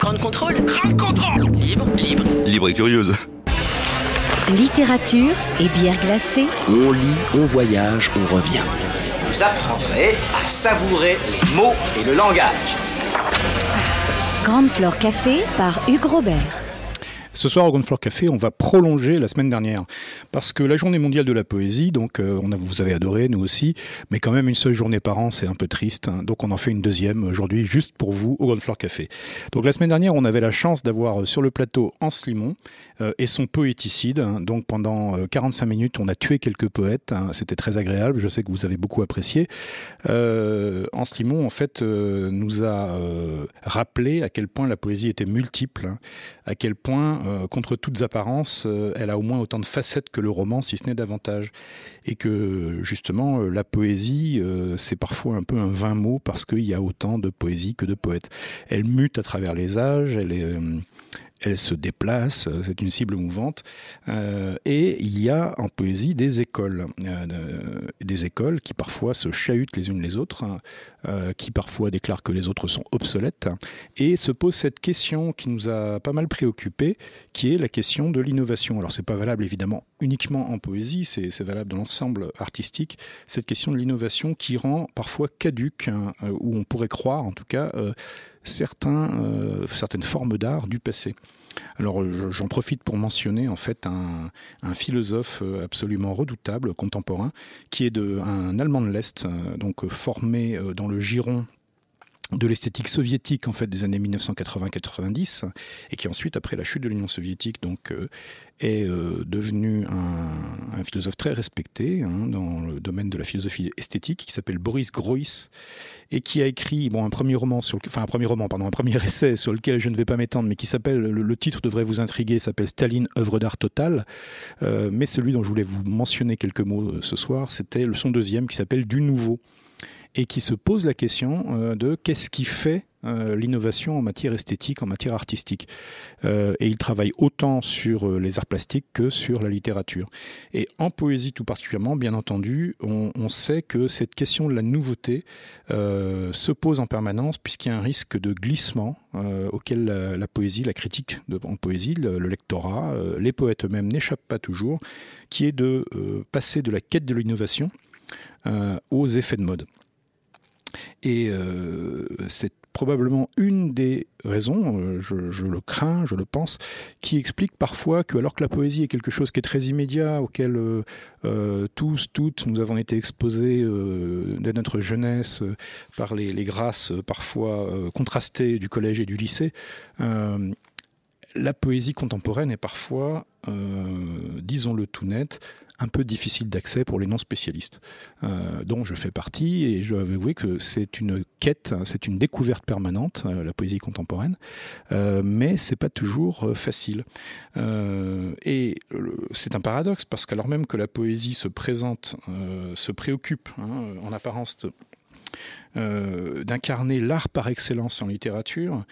Grande contrôle. Grande contrôle. Libre, libre. Libre et curieuse. Littérature et bière glacée. On lit, on voyage, on revient. Vous apprendrez à savourer les mots et le langage. Grande Flore Café par Hugues Robert. Ce soir au Ground Floor Café, on va prolonger la semaine dernière parce que la journée mondiale de la poésie, donc euh, on vous avez adoré, nous aussi, mais quand même une seule journée par an, c'est un peu triste. hein. donc on en fait une deuxième aujourd'hui juste pour vous au Ground Floor Café. Donc la semaine dernière, on avait la chance d'avoir euh, sur le plateau Hans Limon euh, et son poéticide. hein. donc pendant euh, 45 minutes, on a tué quelques poètes. hein. C'était très agréable. Je sais que vous avez beaucoup apprécié. Hans Limon, en fait, nous a rappelé à quel point la poésie était multiple, à quel point, euh, contre toutes apparences, euh, elle a au moins autant de facettes que le roman, si ce n'est davantage. Et que, justement, euh, la poésie, c'est parfois un peu un vain mot parce qu'il y a autant de poésie que de poètes. Elle mute à travers les âges, elle est... elle se déplace, euh, c'est une cible mouvante. Euh, et il y a en poésie des écoles, euh, de- des écoles qui parfois se chahutent les unes les autres, hein, qui parfois déclarent que les autres sont obsolètes, et se pose cette question qui nous a pas mal préoccupés, qui est la question de l'innovation. Alors c'est pas valable évidemment uniquement en poésie, c'est valable dans l'ensemble artistique. Cette question de l'innovation qui rend parfois caduque, hein, ou on pourrait croire en tout cas, certains, euh, certaines formes d'art du passé. Alors je- j'en profite pour mentionner en fait un, un philosophe euh, absolument redoutable, contemporain, qui est de, un Allemand de l'Est, euh, donc formé dans le giron de l'esthétique soviétique en fait des années 1980-90 et qui ensuite après la chute de l'Union soviétique donc euh, est euh, devenu un, philosophe très respecté hein, dans le domaine de la philosophie esthétique qui s'appelle Boris Groys et qui a écrit un premier roman sur un premier essai sur lequel je ne vais pas m'étendre mais qui s'appelle le, titre devrait vous intriguer s'appelle Staline œuvre d'art totale euh, mais celui dont je voulais vous mentionner quelques mots ce soir c'était son deuxième qui s'appelle du nouveau et qui se pose la question euh, de qu'est-ce qui fait euh, l'innovation en matière esthétique, en matière artistique. Euh, et il travaille autant sur les arts plastiques que sur la littérature. Et en poésie tout particulièrement, bien entendu, on, sait que cette question de la nouveauté se pose en permanence puisqu'il y a un risque de glissement auquel la, poésie, la critique de, en poésie, le, le lectorat, les poètes eux-mêmes n'échappent pas toujours, qui est de passer de la quête de l'innovation aux effets de mode. Et euh, c'est probablement une des raisons, euh, je, le crains, je le pense, qui explique parfois que alors que la poésie est quelque chose qui est très immédiat, auquel euh, tous, toutes, nous avons été exposés dès notre jeunesse par les, grâces parfois contrastées du collège et du lycée, la poésie contemporaine est parfois, disons-le tout net, un peu difficile d'accès pour les non spécialistes, euh, dont je fais partie, et je dois avouer que c'est une quête, c'est une découverte permanente, euh, la poésie contemporaine, euh, mais c'est pas toujours euh, facile. Et c'est un paradoxe, parce qu'alors même que la poésie se présente, se préoccupe, hein, en apparence, d'incarner l'art par excellence en littérature,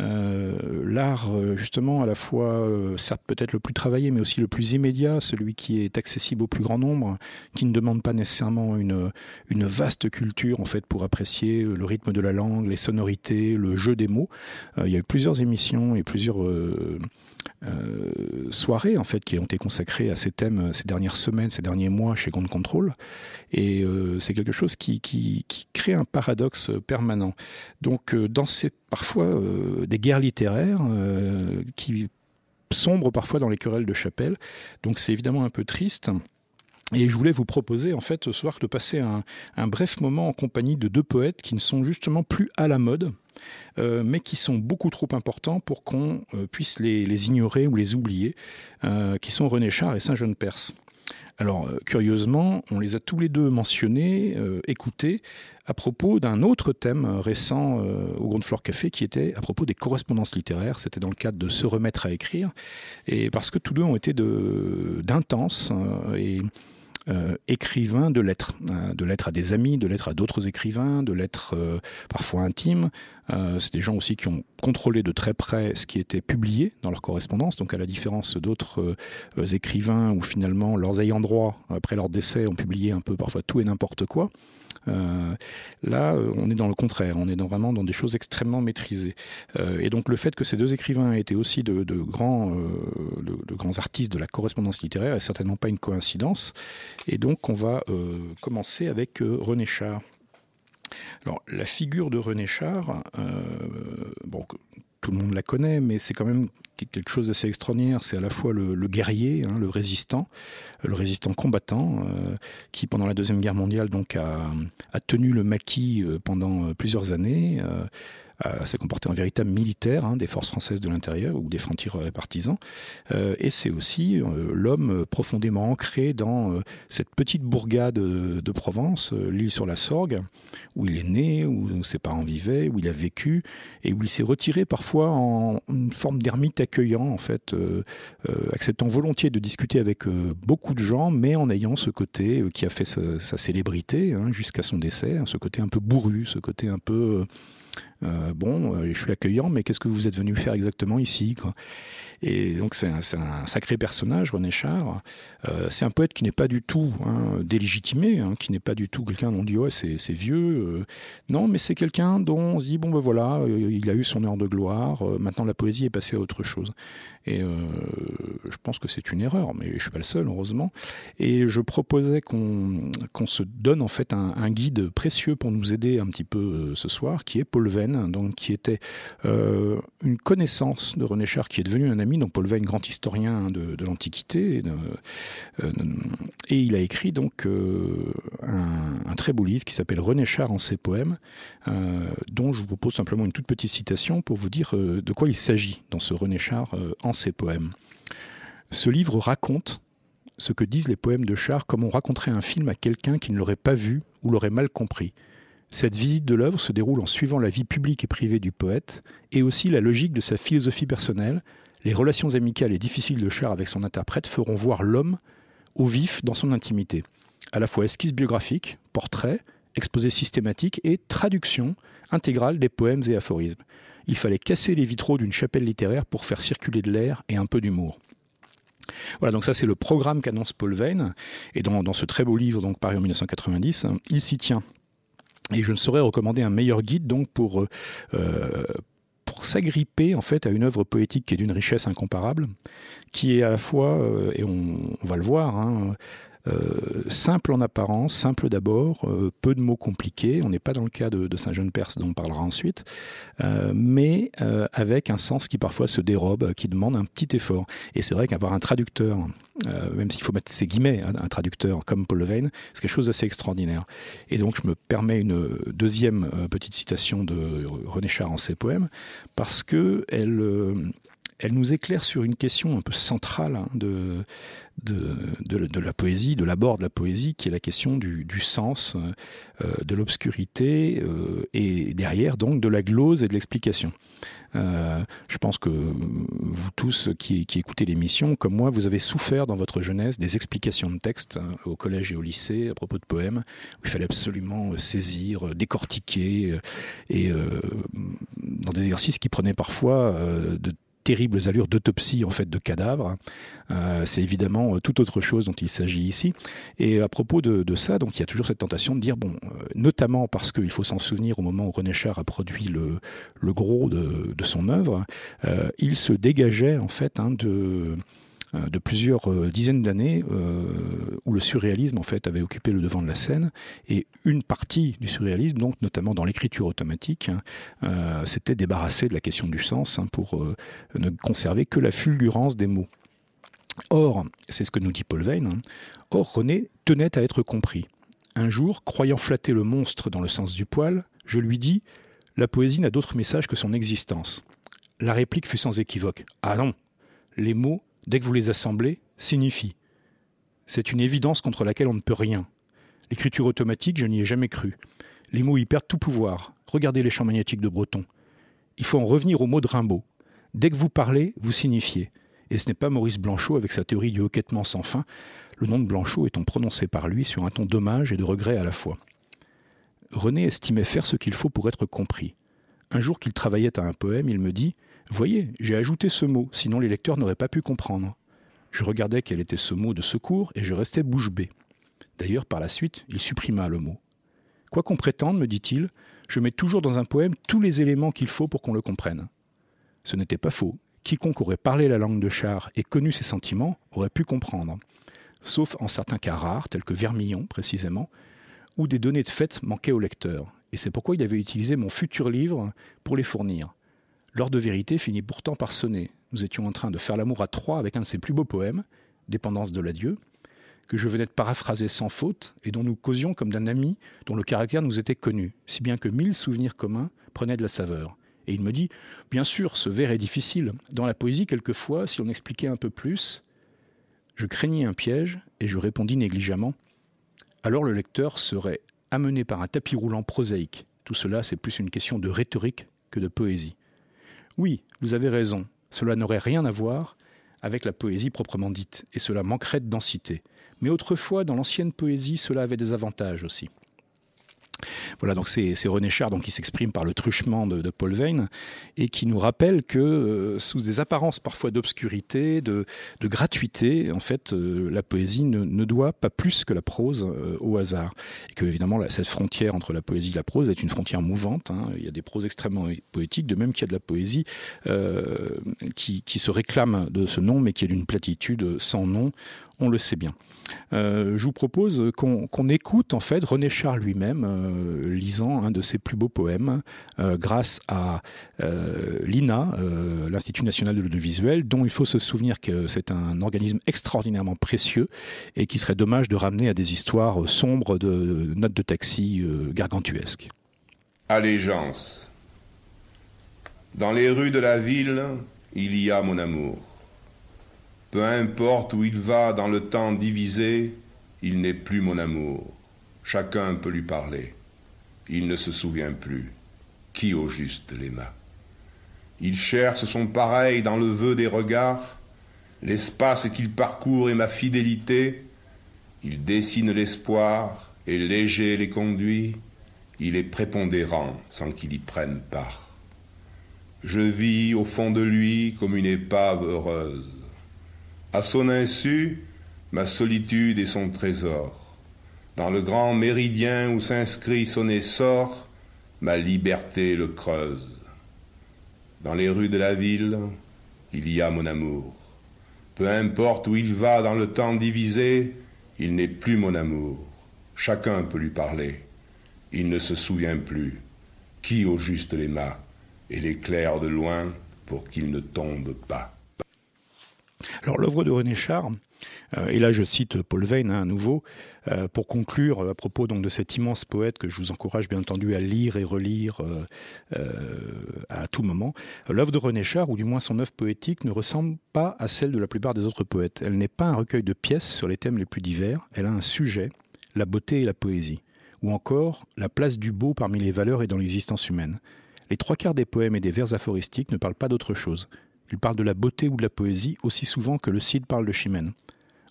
euh, l'art euh, justement à la fois euh, certes peut-être le plus travaillé mais aussi le plus immédiat, celui qui est accessible au plus grand nombre, qui ne demande pas nécessairement une, vaste culture en fait pour apprécier le rythme de la langue, les sonorités, le jeu des mots. Il y a eu plusieurs émissions et plusieurs soirées en fait qui ont été consacrées à ces thèmes euh, ces dernières semaines, ces derniers mois chez Ground Control. Et euh, c'est quelque chose qui, qui, crée un paradoxe permanent. Donc euh, dans ces parfois euh, des guerres littéraires euh, qui sombrent parfois dans les querelles de chapelle. Donc c'est évidemment un peu triste. Et je voulais vous proposer en fait ce soir de passer un, bref moment en compagnie de deux poètes qui ne sont justement plus à la mode, euh, mais qui sont beaucoup trop importants pour qu'on euh, puisse les, ignorer ou les oublier, euh, qui sont René Char et Saint-Jean Perse. Alors, curieusement, on les a tous les deux mentionnés, écoutés, à propos d'un autre thème récent au Grand Floor Café qui était à propos des correspondances littéraires. C'était dans le cadre de se remettre à écrire. Et parce que tous deux ont été d'intenses et euh, écrivains de lettres, euh, de lettres à des amis, de lettres à d'autres écrivains, de lettres euh, parfois intimes. c'est des gens aussi qui ont contrôlé de très près ce qui était publié dans leur correspondance, donc à la différence d'autres écrivains où finalement leurs ayants droit, après leur décès, ont publié un peu parfois tout et n'importe quoi. Euh, là, euh, on est dans le contraire, on est vraiment dans des choses extrêmement maîtrisées. Euh, et donc le fait que ces deux écrivains aient été aussi de, grands, de, grands artistes de la correspondance littéraire est certainement pas une coïncidence. Et donc on va commencer avec René Char. Alors, la figure de René Char, bon, tout le monde la connaît, mais c'est quand même quelque chose d'assez extraordinaire. C'est à la fois le, guerrier, hein, le résistant, le résistant combattant, euh, qui pendant la deuxième guerre mondiale donc a, tenu le maquis euh, pendant euh, plusieurs années. Euh, s'est comporté en véritable militaire hein, des forces françaises de l'intérieur ou des francs-tireurs et partisans. Euh, et c'est aussi euh, l'homme profondément ancré dans cette petite bourgade de, Provence, l'île sur la Sorgue, où il est né, où ses parents vivaient, où il a vécu, et où il s'est retiré parfois en une forme d'ermite accueillant, en fait, acceptant volontiers de discuter avec beaucoup de gens, mais en ayant ce côté qui a fait sa, célébrité hein, jusqu'à son décès, hein, ce côté un peu bourru, ce côté un peu euh, bon, euh, je suis accueillant, mais qu'est-ce que vous êtes venu faire exactement ici Et donc c'est un, sacré personnage, René Char. Euh, c'est un poète qui n'est pas du tout hein, délégitimé, hein, qui n'est pas du tout quelqu'un dont on dit ouais c'est vieux. non, mais c'est quelqu'un dont on se dit bon ben voilà, il a eu son heure de gloire. maintenant la poésie est passée à autre chose. Et je pense que c'est une erreur, mais je suis pas le seul heureusement. Et je proposais qu'on qu'on se donne en fait un, un, guide précieux pour nous aider un petit peu ce soir, qui est Paul Venn donc qui était euh, une connaissance de René Char, qui est devenu un ami. Donc Paul Veyne, grand historien de, l'Antiquité, euh, et il a écrit donc euh, un, très beau livre qui s'appelle René Char en ses poèmes, dont je vous propose simplement une toute petite citation pour vous dire de quoi il s'agit dans ce René Char en ses poèmes. Ce livre raconte ce que disent les poèmes de Char comme on raconterait un film à quelqu'un qui ne l'aurait pas vu ou l'aurait mal compris. Cette visite de l'œuvre se déroule en suivant la vie publique et privée du poète, et aussi la logique de sa philosophie personnelle. Les relations amicales et difficiles de Char avec son interprète feront voir l'homme au vif dans son intimité. À la fois esquisse biographique, portrait, exposé systématique et traduction intégrale des poèmes et aphorismes. Il fallait casser les vitraux d'une chapelle littéraire pour faire circuler de l'air et un peu d'humour. Voilà, donc ça c'est le programme qu'annonce Paul Veyne. Et dans, dans, ce très beau livre, donc paru en 1990, il s'y tient et je ne saurais recommander un meilleur guide donc pour euh, pour s'agripper en fait à une œuvre poétique qui est d'une richesse incomparable, qui est à la fois, euh, et on, va le voir, hein, euh, simple en apparence, simple d'abord, euh, peu de mots compliqués. On n'est pas dans le cas de, Saint-Jean-Perse dont on parlera ensuite, euh, mais avec un sens qui parfois se dérobe, qui demande un petit effort. Et c'est vrai qu'avoir un traducteur, même s'il faut mettre ses guillemets, hein, un traducteur comme Paul Levine, c'est quelque chose d'assez extraordinaire. Et donc je me permets une deuxième petite citation de René Char en ses poèmes, parce que elle elle nous éclaire sur une question un peu centrale hein, de, de, la poésie, de l'abord de la poésie, qui est la question du, sens, euh, de l'obscurité, euh, et derrière donc de la glose et de l'explication. Euh, je pense que vous tous qui, écoutez l'émission, comme moi, vous avez souffert dans votre jeunesse des explications de texte hein, au collège et au lycée à propos de poèmes, où il fallait absolument saisir, décortiquer, et dans des exercices qui prenaient parfois de terribles allures d'autopsie en fait de cadavres. Euh, c'est évidemment euh, tout autre chose dont il s'agit ici. Et à propos de, ça, donc il y a toujours cette tentation de dire bon, euh, notamment parce qu'il faut s'en souvenir au moment où René Char a produit le, le gros de, son œuvre, il se dégageait en fait hein, de de plusieurs euh, dizaines d'années euh, où le surréalisme en fait avait occupé le devant de la scène et une partie du surréalisme, donc notamment dans l'écriture automatique, hein, s'était débarrassé de la question du sens hein, pour ne conserver que la fulgurance des mots. Or, c'est ce que nous dit Paul Veyne, hein, or René tenait à être compris. Un jour, croyant flatter le monstre dans le sens du poil, je lui dis La poésie n'a d'autre message que son existence. La réplique fut sans équivoque. Ah non Les mots dès que vous les assemblez, signifie. C'est une évidence contre laquelle on ne peut rien. L'écriture automatique, je n'y ai jamais cru. Les mots y perdent tout pouvoir. Regardez les champs magnétiques de Breton. Il faut en revenir au mot de Rimbaud. Dès que vous parlez, vous signifiez. Et ce n'est pas Maurice Blanchot avec sa théorie du hoquettement sans fin, le nom de Blanchot étant prononcé par lui sur un ton d'hommage et de regret à la fois. René estimait faire ce qu'il faut pour être compris. Un jour qu'il travaillait à un poème, il me dit Voyez, j'ai ajouté ce mot, sinon les lecteurs n'auraient pas pu comprendre. Je regardais quel était ce mot de secours et je restais bouche bée. D'ailleurs, par la suite, il supprima le mot. Quoi qu'on prétende, me dit-il, je mets toujours dans un poème tous les éléments qu'il faut pour qu'on le comprenne. Ce n'était pas faux. Quiconque aurait parlé la langue de Char et connu ses sentiments aurait pu comprendre. Sauf en certains cas rares, tels que Vermillon précisément, où des données de fait manquaient au lecteur. Et c'est pourquoi il avait utilisé mon futur livre pour les fournir. L'heure de vérité finit pourtant par sonner. Nous étions en train de faire l'amour à trois avec un de ses plus beaux poèmes, Dépendance de l'adieu, que je venais de paraphraser sans faute et dont nous causions comme d'un ami dont le caractère nous était connu, si bien que mille souvenirs communs prenaient de la saveur. Et il me dit Bien sûr, ce vers est difficile. Dans la poésie, quelquefois, si on expliquait un peu plus, je craignais un piège et je répondis négligemment Alors le lecteur serait amené par un tapis roulant prosaïque. Tout cela, c'est plus une question de rhétorique que de poésie. Oui, vous avez raison, cela n'aurait rien à voir avec la poésie proprement dite, et cela manquerait de densité. Mais autrefois, dans l'ancienne poésie, cela avait des avantages aussi. Voilà, donc c'est René Char donc, qui s'exprime par le truchement de, Paul Veyne et qui nous rappelle que euh, sous des apparences parfois d'obscurité, de, gratuité, en fait, euh, la poésie ne, doit pas plus que la prose euh, au hasard. Et que évidemment, cette frontière entre la poésie et la prose est une frontière mouvante. Hein. Il y a des proses extrêmement poétiques, de même qu'il y a de la poésie qui, qui se réclame de ce nom, mais qui est d'une platitude sans nom on le sait bien. Euh, je vous propose qu'on écoute en fait René Char lui-même euh, lisant un de ses plus beaux poèmes euh, grâce à l'INA, l'Institut national de l'audiovisuel, dont il faut se souvenir que c'est un organisme extraordinairement précieux et qui serait dommage de ramener à des histoires sombres de notes de taxi gargantuesques. Allégeance. Dans les rues de la ville, il y a mon amour. Peu importe où il va dans le temps divisé, il n'est plus mon amour. Chacun peut lui parler. Il ne se souvient plus. Qui au juste l'aima Il cherche son pareil dans le vœu des regards. L'espace qu'il parcourt est ma fidélité. Il dessine l'espoir et léger les conduit. Il est prépondérant sans qu'il y prenne part. Je vis au fond de lui comme une épave heureuse. À son insu, ma solitude est son trésor. Dans le grand méridien où s'inscrit son essor, ma liberté le creuse. Dans les rues de la ville, il y a mon amour. Peu importe où il va dans le temps divisé, il n'est plus mon amour. Chacun peut lui parler. Il ne se souvient plus. Qui au juste l'aima et l'éclaire de loin pour qu'il ne tombe pas. Alors l'œuvre de René Char, euh, et là je cite Paul Veyne hein, à nouveau, euh, pour conclure à propos donc de cet immense poète que je vous encourage bien entendu à lire et relire euh, à tout moment. L'œuvre de René Char, ou du moins son œuvre poétique, ne ressemble pas à celle de la plupart des autres poètes. Elle n'est pas un recueil de pièces sur les thèmes les plus divers, elle a un sujet, la beauté et la poésie, ou encore la place du beau parmi les valeurs et dans l'existence humaine. Les trois quarts des poèmes et des vers aphoristiques ne parlent pas d'autre chose. Il parle de la beauté ou de la poésie aussi souvent que le Cid parle de Chimène.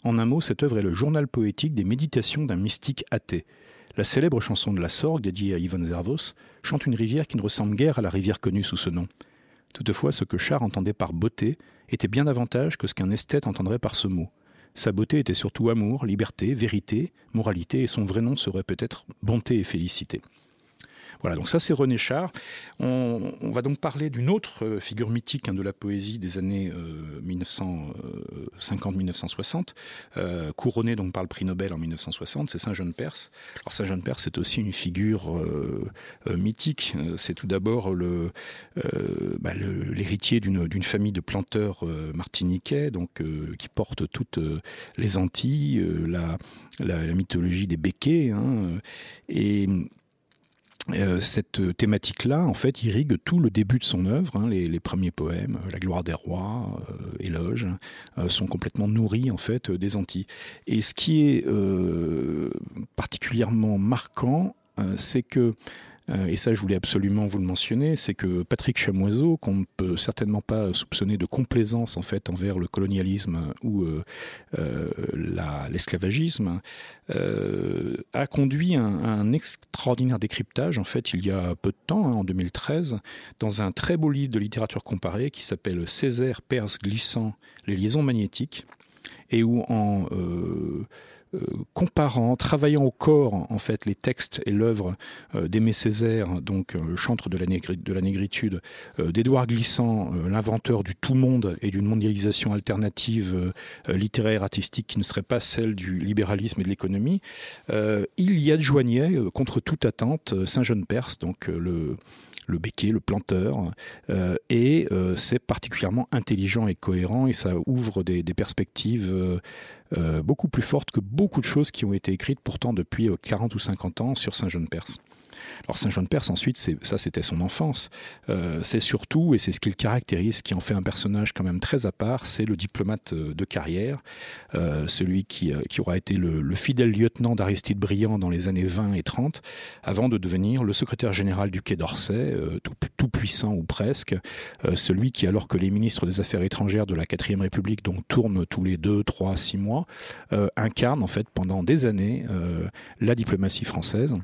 En un mot, cette œuvre est le journal poétique des méditations d'un mystique athée. La célèbre chanson de la Sorgue, dédiée à Ivan Zervos, chante une rivière qui ne ressemble guère à la rivière connue sous ce nom. Toutefois, ce que Char entendait par beauté était bien davantage que ce qu'un esthète entendrait par ce mot. Sa beauté était surtout amour, liberté, vérité, moralité, et son vrai nom serait peut-être bonté et félicité. Voilà, donc ça c'est René Char. On, va donc parler d'une autre euh, figure mythique hein, de la poésie des années 1950-1960, euh, euh, couronnée donc par le prix Nobel en 1960, c'est Saint Jean Perse. Alors Saint Jean Perse c'est aussi une figure mythique. C'est tout d'abord bah, l'héritier d'une famille de planteurs martiniquais, donc qui porte toutes les Antilles, la, mythologie des béquets, hein, et euh, cette thématique-là, en fait, irrigue tout le début de son œuvre. Hein. les, premiers poèmes, La gloire des rois, Éloge, sont complètement nourris en fait des Antilles. Et ce qui est particulièrement marquant, c'est que euh, et ça je voulais absolument vous le mentionner, c'est que Patrick Chamoiseau, qu'on ne peut certainement pas soupçonner de complaisance en fait envers le colonialisme ou euh, euh, l'esclavagisme, a conduit un, extraordinaire décryptage en fait il y a peu de temps, hein, en 2013, dans un très beau livre de littérature comparée qui s'appelle Césaire Perse glissant, les liaisons magnétiques, et où en euh, comparant, travaillant au corps en fait les textes et l'œuvre euh, d'Aimé Césaire, donc euh, le chantre de la, de la négritude, d'Édouard Glissant, l'inventeur du tout monde et d'une mondialisation alternative littéraire artistique qui ne serait pas celle du libéralisme et de l'économie, il y adjoignait contre toute attente Saint-Jean-Perse, donc le le béquet, le planteur, euh, et euh, c'est particulièrement intelligent et cohérent, et ça ouvre des, perspectives euh, beaucoup plus fortes que beaucoup de choses qui ont été écrites pourtant depuis 40 ou 50 ans sur Saint-Jean-de-Perse. Alors Saint Jean de Perse, ensuite, ça c'était son enfance. Euh, c'est surtout, et c'est ce qui le caractérise, qui en fait un personnage quand même très à part, c'est le diplomate euh, de carrière, euh, celui qui, qui, aura été le, fidèle lieutenant d'Aristide Briand dans les années 20 et 30, avant de devenir le secrétaire général du Quai d'Orsay, tout, puissant ou presque, celui qui, alors que les ministres des Affaires étrangères de la 4ème République donc tournent tous les 2, 3, 6 mois, incarne en fait pendant des années la diplomatie française.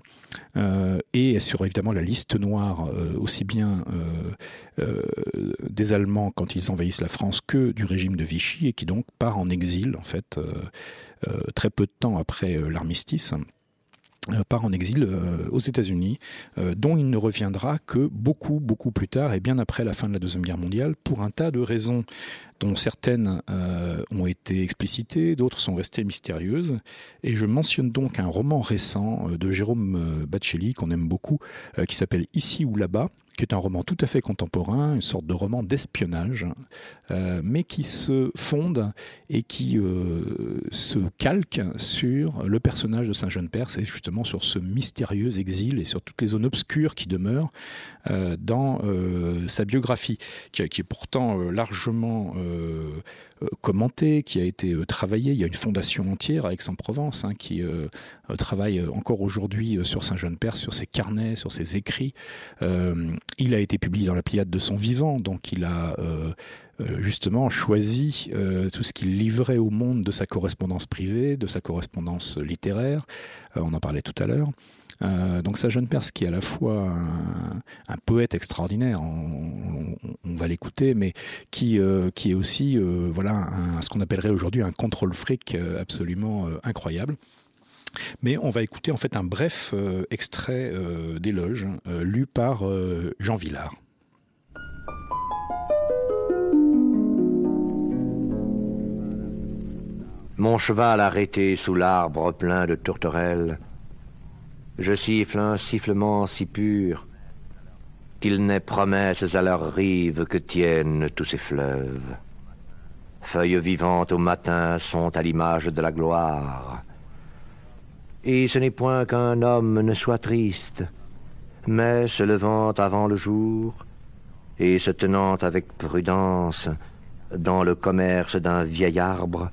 Et sur évidemment la liste noire euh, aussi bien euh, des Allemands quand ils envahissent la France que du régime de Vichy et qui donc part en exil en fait très peu de temps après l'armistice part en exil aux États-Unis, dont il ne reviendra que beaucoup, beaucoup plus tard et bien après la fin de la Deuxième Guerre mondiale, pour un tas de raisons dont certaines euh, ont été explicitées, d'autres sont restées mystérieuses. Et je mentionne donc un roman récent euh, de Jérôme euh, Bacelli qu'on aime beaucoup, qui s'appelle Ici ou là-bas, qui est un roman tout à fait contemporain, une sorte de roman d'espionnage, mais qui se fonde et qui se calque sur le personnage de Saint-Jean-Perse et justement sur ce mystérieux exil et sur toutes les zones obscures qui demeurent dans sa biographie, qui, qui est pourtant largement euh, euh, commenté, qui a été euh, travaillé. Il y a une fondation entière à Aix-en-Provence hein, qui travaille encore aujourd'hui sur Saint-Jean-de-Perse, sur ses carnets, sur ses écrits. il a été publié dans la Pléiade de son vivant, donc il a justement choisi tout ce qu'il livrait au monde de sa correspondance privée, de sa correspondance littéraire. on en parlait tout à l'heure. Euh, donc sa jeune Perse qui est à la fois un, poète extraordinaire, on, va l'écouter, mais qui, euh, qui est aussi euh, voilà ce qu'on appellerait aujourd'hui un contrôle fric absolument incroyable. Mais on va écouter en fait un bref extrait d'éloge lu par Jean Villard. Mon cheval arrêté sous l'arbre plein de tourterelles je siffle un sifflement si pur qu'il n'est promesse à leur rive que tiennent tous ces fleuves. Feuilles vivantes au matin sont à l'image de la gloire. Et ce n'est point qu'un homme ne soit triste, mais se levant avant le jour et se tenant avec prudence dans le commerce d'un vieil arbre,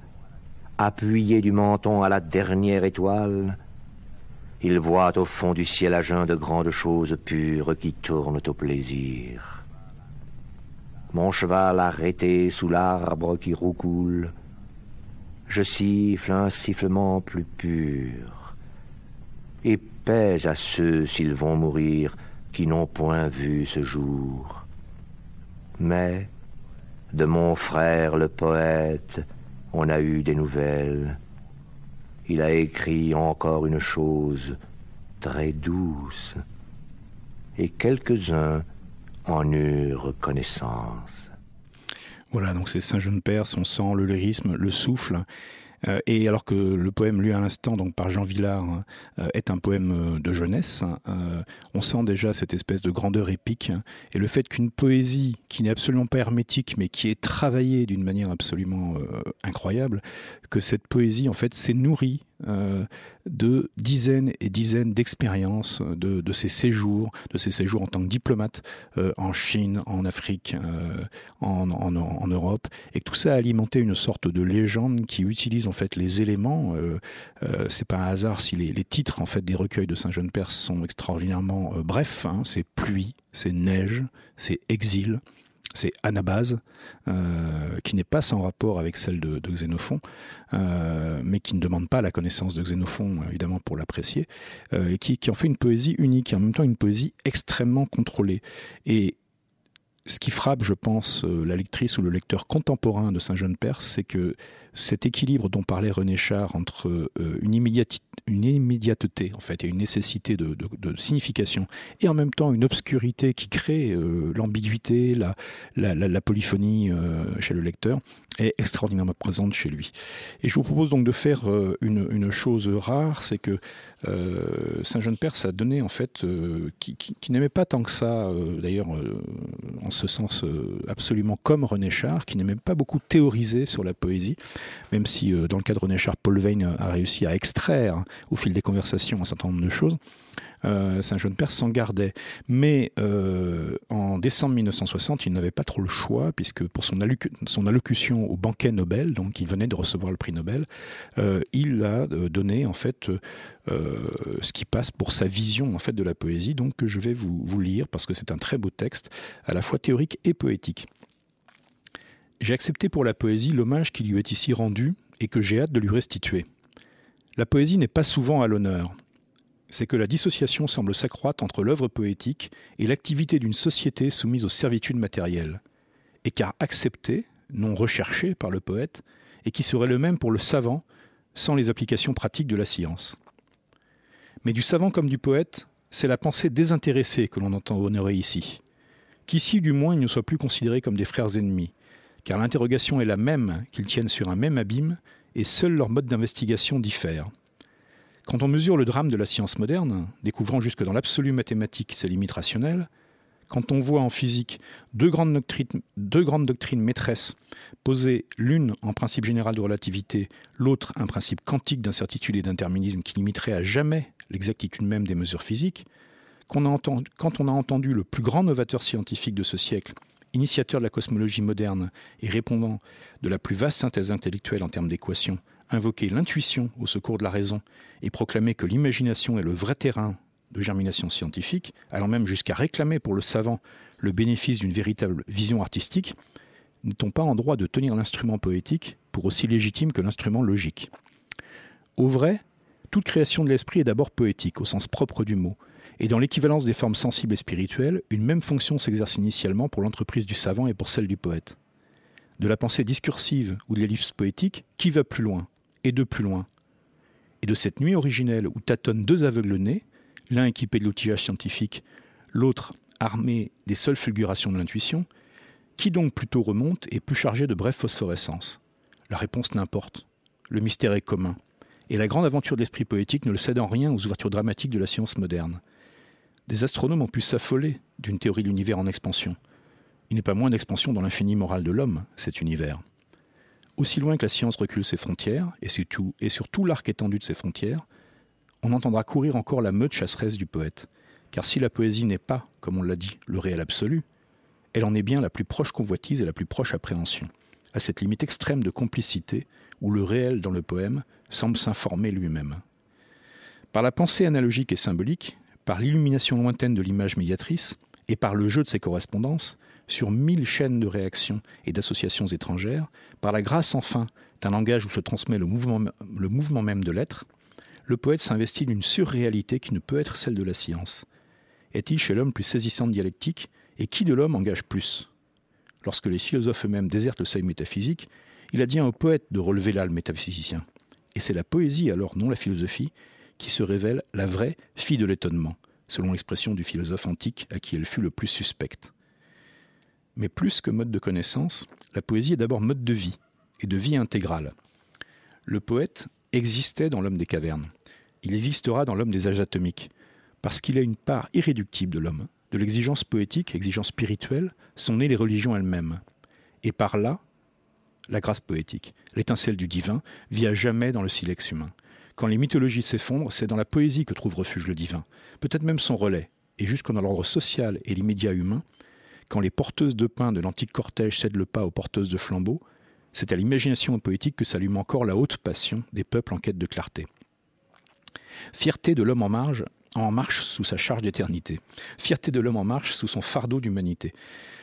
appuyé du menton à la dernière étoile, il voit au fond du ciel à jeun de grandes choses pures qui tournent au plaisir. Mon cheval arrêté sous l'arbre qui roucoule, je siffle un sifflement plus pur, et pèse à ceux s'ils vont mourir qui n'ont point vu ce jour. Mais de mon frère le poète, on a eu des nouvelles, il a écrit encore une chose très douce, et quelques-uns en eurent connaissance. Voilà, donc c'est Saint-Jean-Perse, on sent le lyrisme, le souffle, euh, et alors que le poème lu à l'instant, donc par Jean Villard, euh, est un poème euh, de jeunesse, on sent déjà cette espèce de grandeur épique. Et le fait qu'une poésie qui n'est absolument pas hermétique, mais qui est travaillée d'une manière absolument incroyable, que cette poésie en fait s'est nourrie euh, de dizaines et dizaines d'expériences de, de, ses séjours, de ses séjours en tant que diplomate euh, en Chine, en Afrique, euh, en, Europe, et que tout ça a alimenté une sorte de légende qui utilise en fait les éléments. Euh, euh c'est pas un hasard si les, les, titres en fait des recueils de Saint Jean Perse sont extraordinairement brefs. Hein, c'est pluie, c'est neige, c'est exil c'est Anabase, euh, qui n'est pas sans rapport avec celle de, Xénophon, euh, mais qui ne demande pas la connaissance de Xénophon, évidemment, pour l'apprécier, euh, et qui, qui, en fait une poésie unique, et en même temps une poésie extrêmement contrôlée. Et ce qui frappe, je pense, euh, la lectrice ou le lecteur contemporain de Saint-Jean-de-Perse, c'est que cet équilibre dont parlait René Char entre euh, une, immédiateté en fait et une nécessité de, de, de, signification et en même temps une obscurité qui crée euh, l'ambiguïté, la, polyphonie chez le lecteur est extraordinairement présente chez lui. Et je vous propose donc de faire euh, une, une, chose rare, c'est que euh, Saint Jean Perse a donné en fait, euh, qui n'aimait pas tant que ça, d'ailleurs en ce sens absolument comme René Char, qui n'aimait pas beaucoup théoriser sur la poésie, même si dans le cas de René Char, Paul Veyne a réussi à extraire hein, au fil des conversations un certain nombre de choses euh, Saint-Jean-de-Perse s'en gardait. Mais euh, en décembre 1960, il n'avait pas trop le choix, puisque pour son, allocution au banquet Nobel, donc il venait de recevoir le prix Nobel, euh, il a donné en fait ce qui passe pour sa vision en fait de la poésie, donc que je vais vous, vous lire parce que c'est un très beau texte, à la fois théorique et poétique. J'ai accepté pour la poésie l'hommage qui lui est ici rendu et que j'ai hâte de lui restituer. La poésie n'est pas souvent à l'honneur c'est que la dissociation semble s'accroître entre l'œuvre poétique et l'activité d'une société soumise aux servitudes matérielles, écart accepté, non recherché par le poète, et qui serait le même pour le savant sans les applications pratiques de la science. Mais du savant comme du poète, c'est la pensée désintéressée que l'on entend honorer ici. Qu'ici, du moins, ils ne soient plus considérés comme des frères ennemis, car l'interrogation est la même qu'ils tiennent sur un même abîme, et seul leur mode d'investigation diffère. Quand on mesure le drame de la science moderne, découvrant jusque dans l'absolu mathématique ses limites rationnelles, quand on voit en physique deux grandes doctrines, maîtresses poser l'une en principe général de relativité, l'autre un principe quantique d'incertitude et d'interminisme qui limiterait à jamais l'exactitude même des mesures physiques, quand on a entendu le plus grand novateur scientifique de ce siècle, initiateur de la cosmologie moderne et répondant de la plus vaste synthèse intellectuelle en termes d'équations, invoquer l'intuition au secours de la raison et proclamer que l'imagination est le vrai terrain de germination scientifique, allant même jusqu'à réclamer pour le savant le bénéfice d'une véritable vision artistique, n'est-on pas en droit de tenir l'instrument poétique pour aussi légitime que l'instrument logique? Au vrai, toute création de l'esprit est d'abord poétique, au sens propre du mot, et dans l'équivalence des formes sensibles et spirituelles, une même fonction s'exerce initialement pour l'entreprise du savant et pour celle du poète. De la pensée discursive ou de l'ellipse poétique, qui va plus loin? Et de plus loin. Et de cette nuit originelle où tâtonnent deux aveugles nés, l'un équipé de l'outillage scientifique, l'autre armé des seules fulgurations de l'intuition, qui donc plutôt remonte et plus chargé de brèves phosphorescences La réponse n'importe. Le mystère est commun. Et la grande aventure de l'esprit poétique ne le cède en rien aux ouvertures dramatiques de la science moderne. Des astronomes ont pu s'affoler d'une théorie de l'univers en expansion. Il n'est pas moins d'expansion dans l'infini moral de l'homme, cet univers. Aussi loin que la science recule ses frontières, et surtout, et sur tout l'arc étendu de ses frontières, on entendra courir encore la meute chasseresse du poète. Car si la poésie n'est pas, comme on l'a dit, le réel absolu, elle en est bien la plus proche convoitise et la plus proche appréhension, à cette limite extrême de complicité où le réel dans le poème semble s'informer lui-même. Par la pensée analogique et symbolique, par l'illumination lointaine de l'image médiatrice, et par le jeu de ses correspondances, sur mille chaînes de réactions et d'associations étrangères, par la grâce enfin d'un langage où se transmet le mouvement, même de l'être, le poète s'investit d'une surréalité qui ne peut être celle de la science. Est-il chez l'homme plus saisissant de dialectique et qui de l'homme engage plus? Lorsque les philosophes eux-mêmes désertent le seuil métaphysique, il advient au poète de relever là le métaphysicien. Et c'est la poésie, alors non la philosophie, qui se révèle la vraie fille de l'étonnement, selon l'expression du philosophe antique à qui elle fut le plus suspecte. Mais plus que mode de connaissance, la poésie est d'abord mode de vie, et de vie intégrale. Le poète existait dans l'homme des cavernes. Il existera dans l'homme des âges atomiques, parce qu'il a une part irréductible de l'homme. De l'exigence poétique, exigence spirituelle, sont nées les religions elles-mêmes. Et par là, la grâce poétique, l'étincelle du divin, vit à jamais dans le silex humain. Quand les mythologies s'effondrent, c'est dans la poésie que trouve refuge le divin, peut-être même son relais, et jusqu'en l'ordre social et l'immédiat humain, quand les porteuses de pain de l'antique cortège cèdent le pas aux porteuses de flambeaux, c'est à l'imagination poétique que s'allume encore la haute passion des peuples en quête de clarté. Fierté de l'homme en marge, en marche sous sa charge d'éternité. Fierté de l'homme en marche sous son fardeau d'humanité.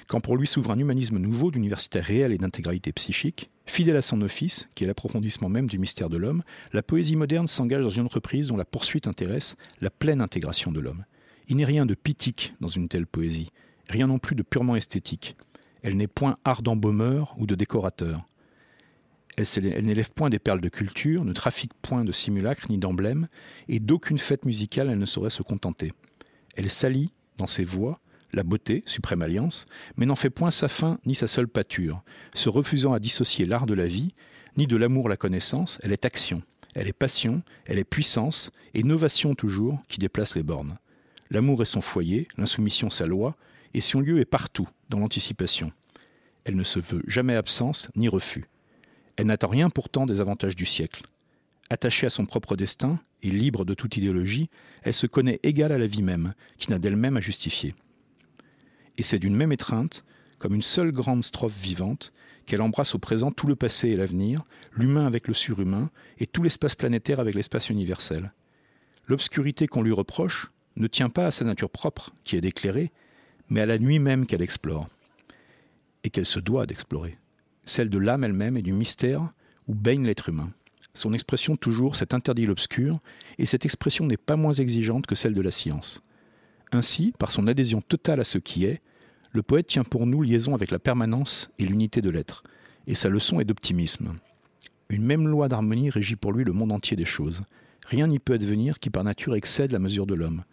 Quand pour lui s'ouvre un humanisme nouveau d'université réelle et d'intégralité psychique, fidèle à son office, qui est l'approfondissement même du mystère de l'homme, la poésie moderne s'engage dans une entreprise dont la poursuite intéresse la pleine intégration de l'homme. Il n'est rien de pitique dans une telle poésie, rien non plus de purement esthétique. Elle n'est point art d'embaumeur ou de décorateur. Elle, n'élève point des perles de culture, ne trafique point de simulacres ni d'emblèmes, et d'aucune fête musicale elle ne saurait se contenter. Elle s'allie, dans ses voix, la beauté, suprême alliance, mais n'en fait point sa fin ni sa seule pâture, se refusant à dissocier l'art de la vie, ni de l'amour la connaissance, elle est action, elle est passion, elle est puissance, et novation toujours, qui déplace les bornes. L'amour est son foyer, l'insoumission sa loi, et son lieu est partout, dans l'anticipation. Elle ne se veut jamais absence ni refus. Elle n'attend rien pourtant des avantages du siècle. Attachée à son propre destin et libre de toute idéologie, elle se connaît égale à la vie même, qui n'a d'elle-même à justifier. Et c'est d'une même étreinte, comme une seule grande strophe vivante, qu'elle embrasse au présent tout le passé et l'avenir, l'humain avec le surhumain, et tout l'espace planétaire avec l'espace universel. L'obscurité qu'on lui reproche ne tient pas à sa nature propre, qui est d'éclairer, mais à la nuit même qu'elle explore, et qu'elle se doit d'explorer celle de l'âme elle-même et du mystère où baigne l'être humain. Son expression toujours s'est interdit l'obscur, et cette expression n'est pas moins exigeante que celle de la science. Ainsi, par son adhésion totale à ce qui est, le poète tient pour nous liaison avec la permanence et l'unité de l'être, et sa leçon est d'optimisme. Une même loi d'harmonie régit pour lui le monde entier des choses. Rien n'y peut advenir qui par nature excède la mesure de l'homme.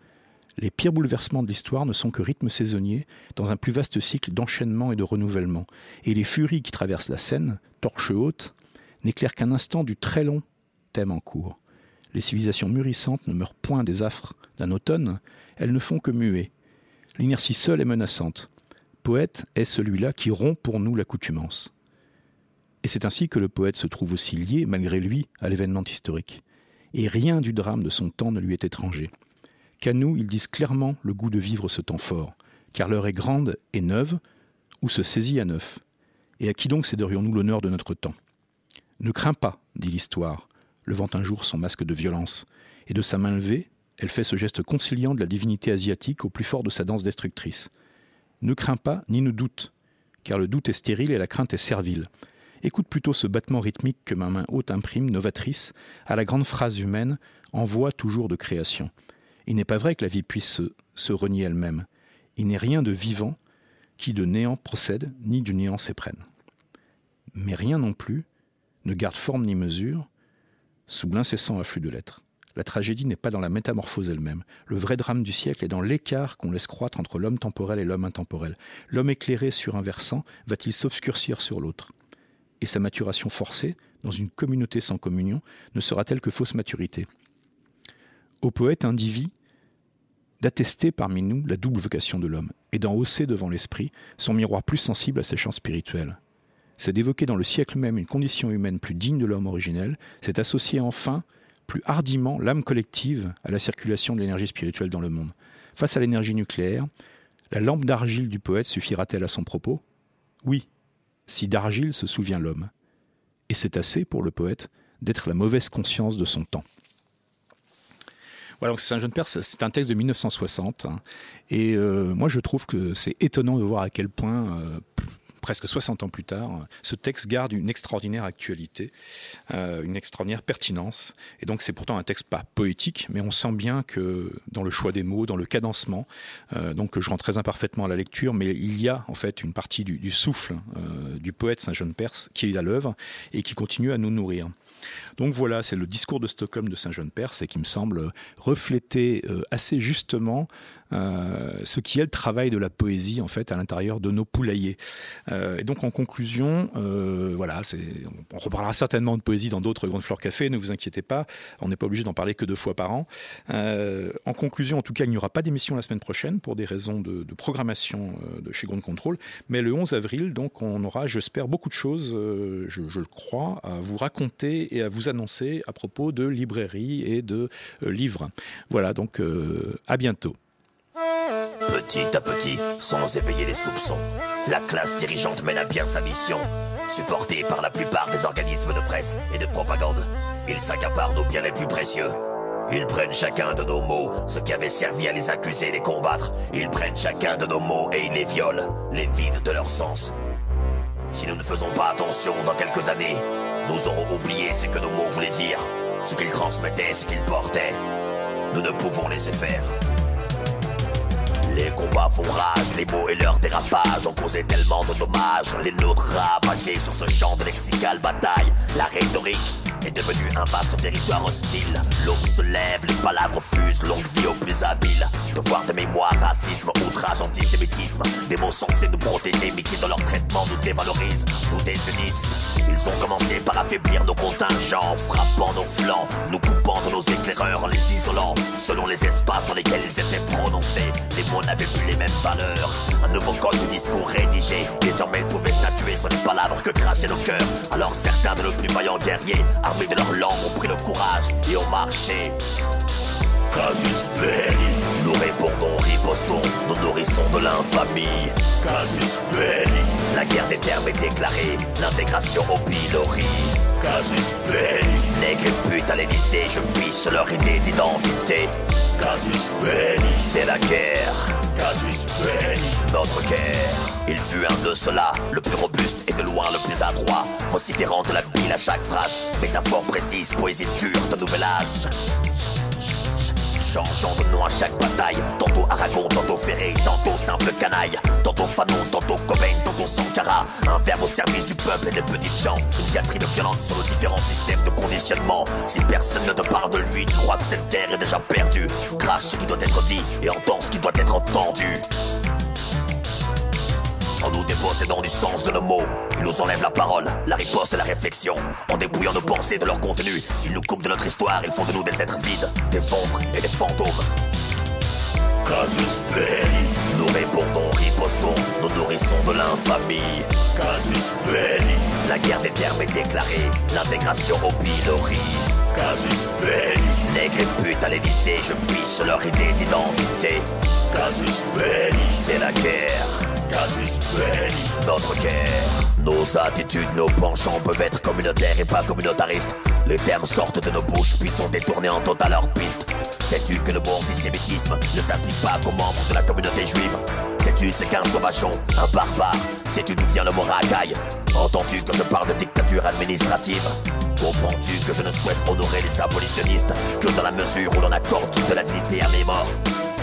Les pires bouleversements de l'histoire ne sont que rythmes saisonniers dans un plus vaste cycle d'enchaînement et de renouvellement, et les furies qui traversent la scène, torche haute, n'éclairent qu'un instant du très long thème en cours. Les civilisations mûrissantes ne meurent point des affres d'un automne, elles ne font que muer. L'inertie seule est menaçante. Poète est celui-là qui rompt pour nous l'accoutumance. Et c'est ainsi que le poète se trouve aussi lié, malgré lui, à l'événement historique. Et rien du drame de son temps ne lui est étranger qu'à nous ils disent clairement le goût de vivre ce temps fort, car l'heure est grande et neuve, ou se saisit à neuf. Et à qui donc céderions-nous l'honneur de notre temps? Ne crains pas, dit l'histoire, levant un jour son masque de violence, et de sa main levée, elle fait ce geste conciliant de la divinité asiatique au plus fort de sa danse destructrice. Ne crains pas ni ne doute, car le doute est stérile et la crainte est servile. Écoute plutôt ce battement rythmique que ma main haute imprime, novatrice, à la grande phrase humaine, en voie toujours de création. Il n'est pas vrai que la vie puisse se, renier elle-même. Il n'est rien de vivant qui de néant procède, ni du néant s'éprenne. Mais rien non plus ne garde forme ni mesure sous l'incessant afflux de l'être. La tragédie n'est pas dans la métamorphose elle-même. Le vrai drame du siècle est dans l'écart qu'on laisse croître entre l'homme temporel et l'homme intemporel. L'homme éclairé sur un versant va-t-il s'obscurcir sur l'autre? Et sa maturation forcée, dans une communauté sans communion, ne sera-t-elle que fausse maturité? Au poète indivis d'attester parmi nous la double vocation de l'homme, et d'en hausser devant l'esprit son miroir plus sensible à ses champs spirituels. C'est d'évoquer dans le siècle même une condition humaine plus digne de l'homme originel, c'est associer enfin plus hardiment l'âme collective à la circulation de l'énergie spirituelle dans le monde. Face à l'énergie nucléaire, la lampe d'argile du poète suffira-t-elle à son propos? Oui, si d'argile se souvient l'homme. Et c'est assez pour le poète d'être la mauvaise conscience de son temps. Voilà, donc c'est un jeune père, c'est un texte de 1960. Hein. et euh, moi, je trouve que c'est étonnant de voir à quel point, euh, presque 60 ans plus tard, ce texte garde une extraordinaire actualité, euh, une extraordinaire pertinence. Et donc, c'est pourtant un texte pas poétique, mais on sent bien que dans le choix des mots, dans le cadencement, donc je rentre très imparfaitement à la lecture, mais il y a en fait une partie du, du souffle du poète Saint-Jean Perse qui est à l'œuvre et qui continue à nous nourrir. Donc voilà, c'est le discours de Stockholm de Saint-Jean Perse et qui me semble refléter euh, assez justement ce qui est le travail de la poésie en fait à l'intérieur de nos poulaillers. et donc en conclusion, voilà, c'est, on reparlera certainement de poésie dans d'autres grandes fleurs café, ne vous inquiétez pas, on n'est pas obligé d'en parler que deux fois par an. en conclusion, en tout cas, il n'y aura pas d'émission la semaine prochaine pour des raisons de, programmation de chez Ground Control, mais le 11 avril, donc, on aura, j'espère, beaucoup de choses, je, le crois, à vous raconter et à vous annoncer à propos de librairies et de euh, livres. Voilà, donc euh, à bientôt. Petit à petit, sans éveiller les soupçons, la classe dirigeante mène à bien sa mission. Supportée par la plupart des organismes de presse et de propagande, ils s'accaparent nos biens les plus précieux. Ils prennent chacun de nos mots, ce qui avait servi à les accuser et les combattre. Ils prennent chacun de nos mots et ils les violent, les vident de leur sens. Si nous ne faisons pas attention dans quelques années, nous aurons oublié ce que nos mots voulaient dire, ce qu'ils transmettaient, ce qu'ils portaient. Nous ne pouvons laisser faire. Les combats font rage, les mots et leurs dérapages ont causé tellement de dommages. Les nôtres ravagés sur ce champ de lexicale bataille. La rhétorique est devenu un vaste territoire hostile. L'aube se lève, les palabres fusent, longue vie aux plus habiles. Devoir de mémoire, racisme, outrage, antisémitisme. Des mots censés nous protéger, mais qui dans leur traitement nous dévalorisent, nous désunissent. Ils ont commencé par affaiblir nos contingents, frappant nos flancs, nous coupant de nos éclaireurs, en les isolant. Selon les espaces dans lesquels ils étaient prononcés, les mots n'avaient plus les mêmes valeurs. Un nouveau code de discours rédigé, désormais ils pouvaient statuer sur les palabres que crachaient nos cœurs. Alors certains de nos plus vaillants guerriers, armés de leur langue, ont pris le courage et ont marché. Casus belli, nous répondons, ripostons, nous nourrissons de l'infamie. Casus belli, la guerre des termes est déclarée, l'intégration au pilori. Casus et putes à l'Élysée, je piche leur idée d'identité. Casus belli, c'est la guerre. Casus belli, notre guerre. Il fut un de ceux-là, le plus robuste et de loin le plus adroit. Vociférant de la bile à chaque phrase, métaphore précise, poésie dure de nouvel âge. Changeant de nom à chaque bataille Tantôt Aragon, tantôt Ferré, tantôt simple canaille Tantôt Fanon, tantôt Cobain, Sankara Un verbe au service du peuple et des petites gens. Une diatribe violente sur nos différents systèmes de conditionnement. Si personne ne te parle de lui, tu crois que cette terre est déjà perdue. Crache ce qui doit être dit et entends ce qui doit être entendu. En nous dépossédant du sens de nos mots, ils nous enlèvent la parole, la riposte et la réflexion. En dépouillant nos pensées de leur contenu, ils nous coupent de notre histoire, ils font de nous des êtres vides, des ombres et des fantômes. Casus belli, nous répondons, ripostons, nous nourrissons de l'infamie. Casus belli, la guerre des termes est déclarée, l'intégration au pilori. Casus belli, nègres et putes à l'Élysée, je piche leur idée d'identité. Casus belli, c'est la guerre. Casus notre guerre. Nos attitudes, nos penchants peuvent être communautaires et pas communautaristes. Les termes sortent de nos bouches puis sont détournés en totale leur piste. Sais-tu que le mot antisémitisme ne s'applique pas qu'aux membres de la communauté juive? Sais-tu ce qu'un sauvachon, un barbare Sais-tu d'où vient le mot racaille Entends-tu que je parle de dictature administrative? Comprends-tu que je ne souhaite honorer les abolitionnistes que dans la mesure où l'on accorde toute la dignité à mes morts?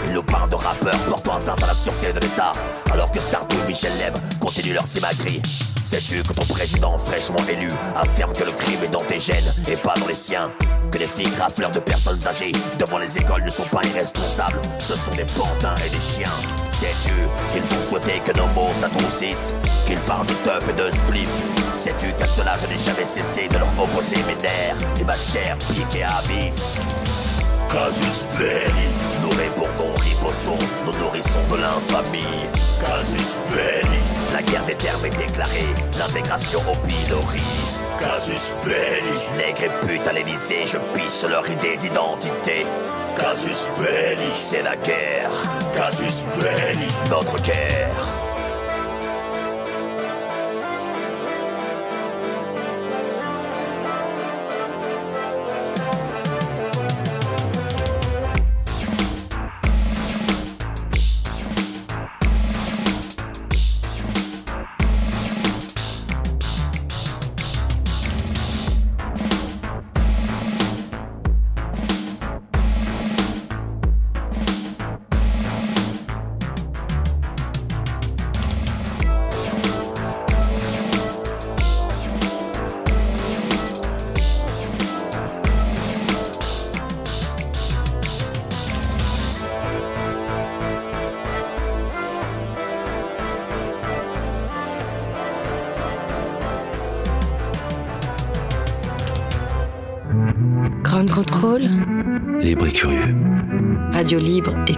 Ils nous parlent de rappeurs portant atteinte à la sûreté de l'État, alors que Sardou et Michel Leb continuent leur simagrie. Sais-tu que ton président fraîchement élu affirme que le crime est dans tes gènes et pas dans les siens? Que les filles rafleurs de personnes âgées devant les écoles ne sont pas irresponsables, ce sont des pantins et des chiens. Sais-tu qu'ils ont souhaité que nos mots s'adoucissent? Qu'ils parlent de teuf et de spliff? Sais-tu qu'à cela je n'ai jamais cessé de leur opposer mes nerfs et ma chair piquée à vif? Casus belli, nous répondons, nous nourrissons de l'infamie. Casus belli, la guerre des termes est déclarée, l'intégration au pilori. Casus belli, nègres et putes à l'Élysée, je piche leur idée d'identité. Casus belli, c'est la guerre. Casus belli, notre guerre.